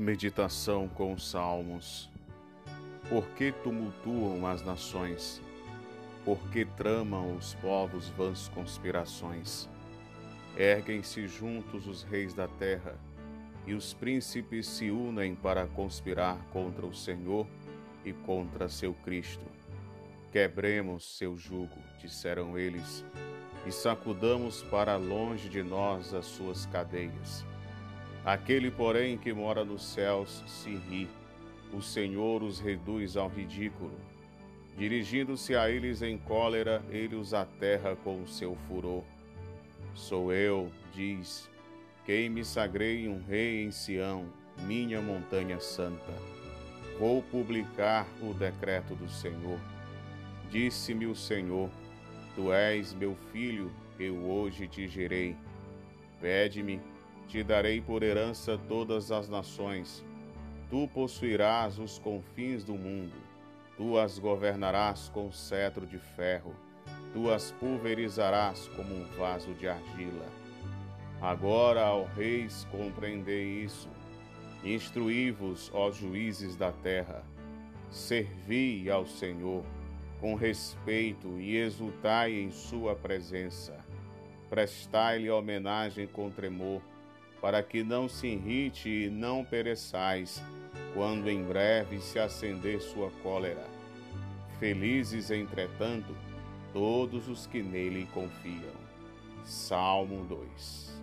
Meditação com os Salmos. Por que tumultuam as nações? Por que tramam os povos vãs conspirações? Erguem-se juntos os reis da terra, e os príncipes se unem para conspirar contra o Senhor e contra seu Cristo. Quebremos seu jugo, disseram eles, e sacudamos para longe de nós as suas cadeias. Aquele, porém, que mora nos céus se ri, o Senhor os reduz ao ridículo. Dirigindo-se a eles em cólera, ele os aterra com o seu furor. Sou eu, diz, quem me sagrei um rei em Sião, minha montanha santa. Vou publicar o decreto do Senhor. Disse-me o Senhor: Tu és meu filho, eu hoje te gerei. Pede-me te darei por herança todas as nações. Tu possuirás os confins do mundo. Tu as governarás com cetro de ferro. Tu as pulverizarás como um vaso de argila. Agora, ó reis, compreendei isso. Instruí-vos, ó juízes da terra. Servi ao Senhor com respeito e exultai em sua presença. Prestai-lhe homenagem com tremor para que não se irrite e não pereçais, quando em breve se acender sua cólera. Felizes, entretanto, todos os que nele confiam. Salmo 2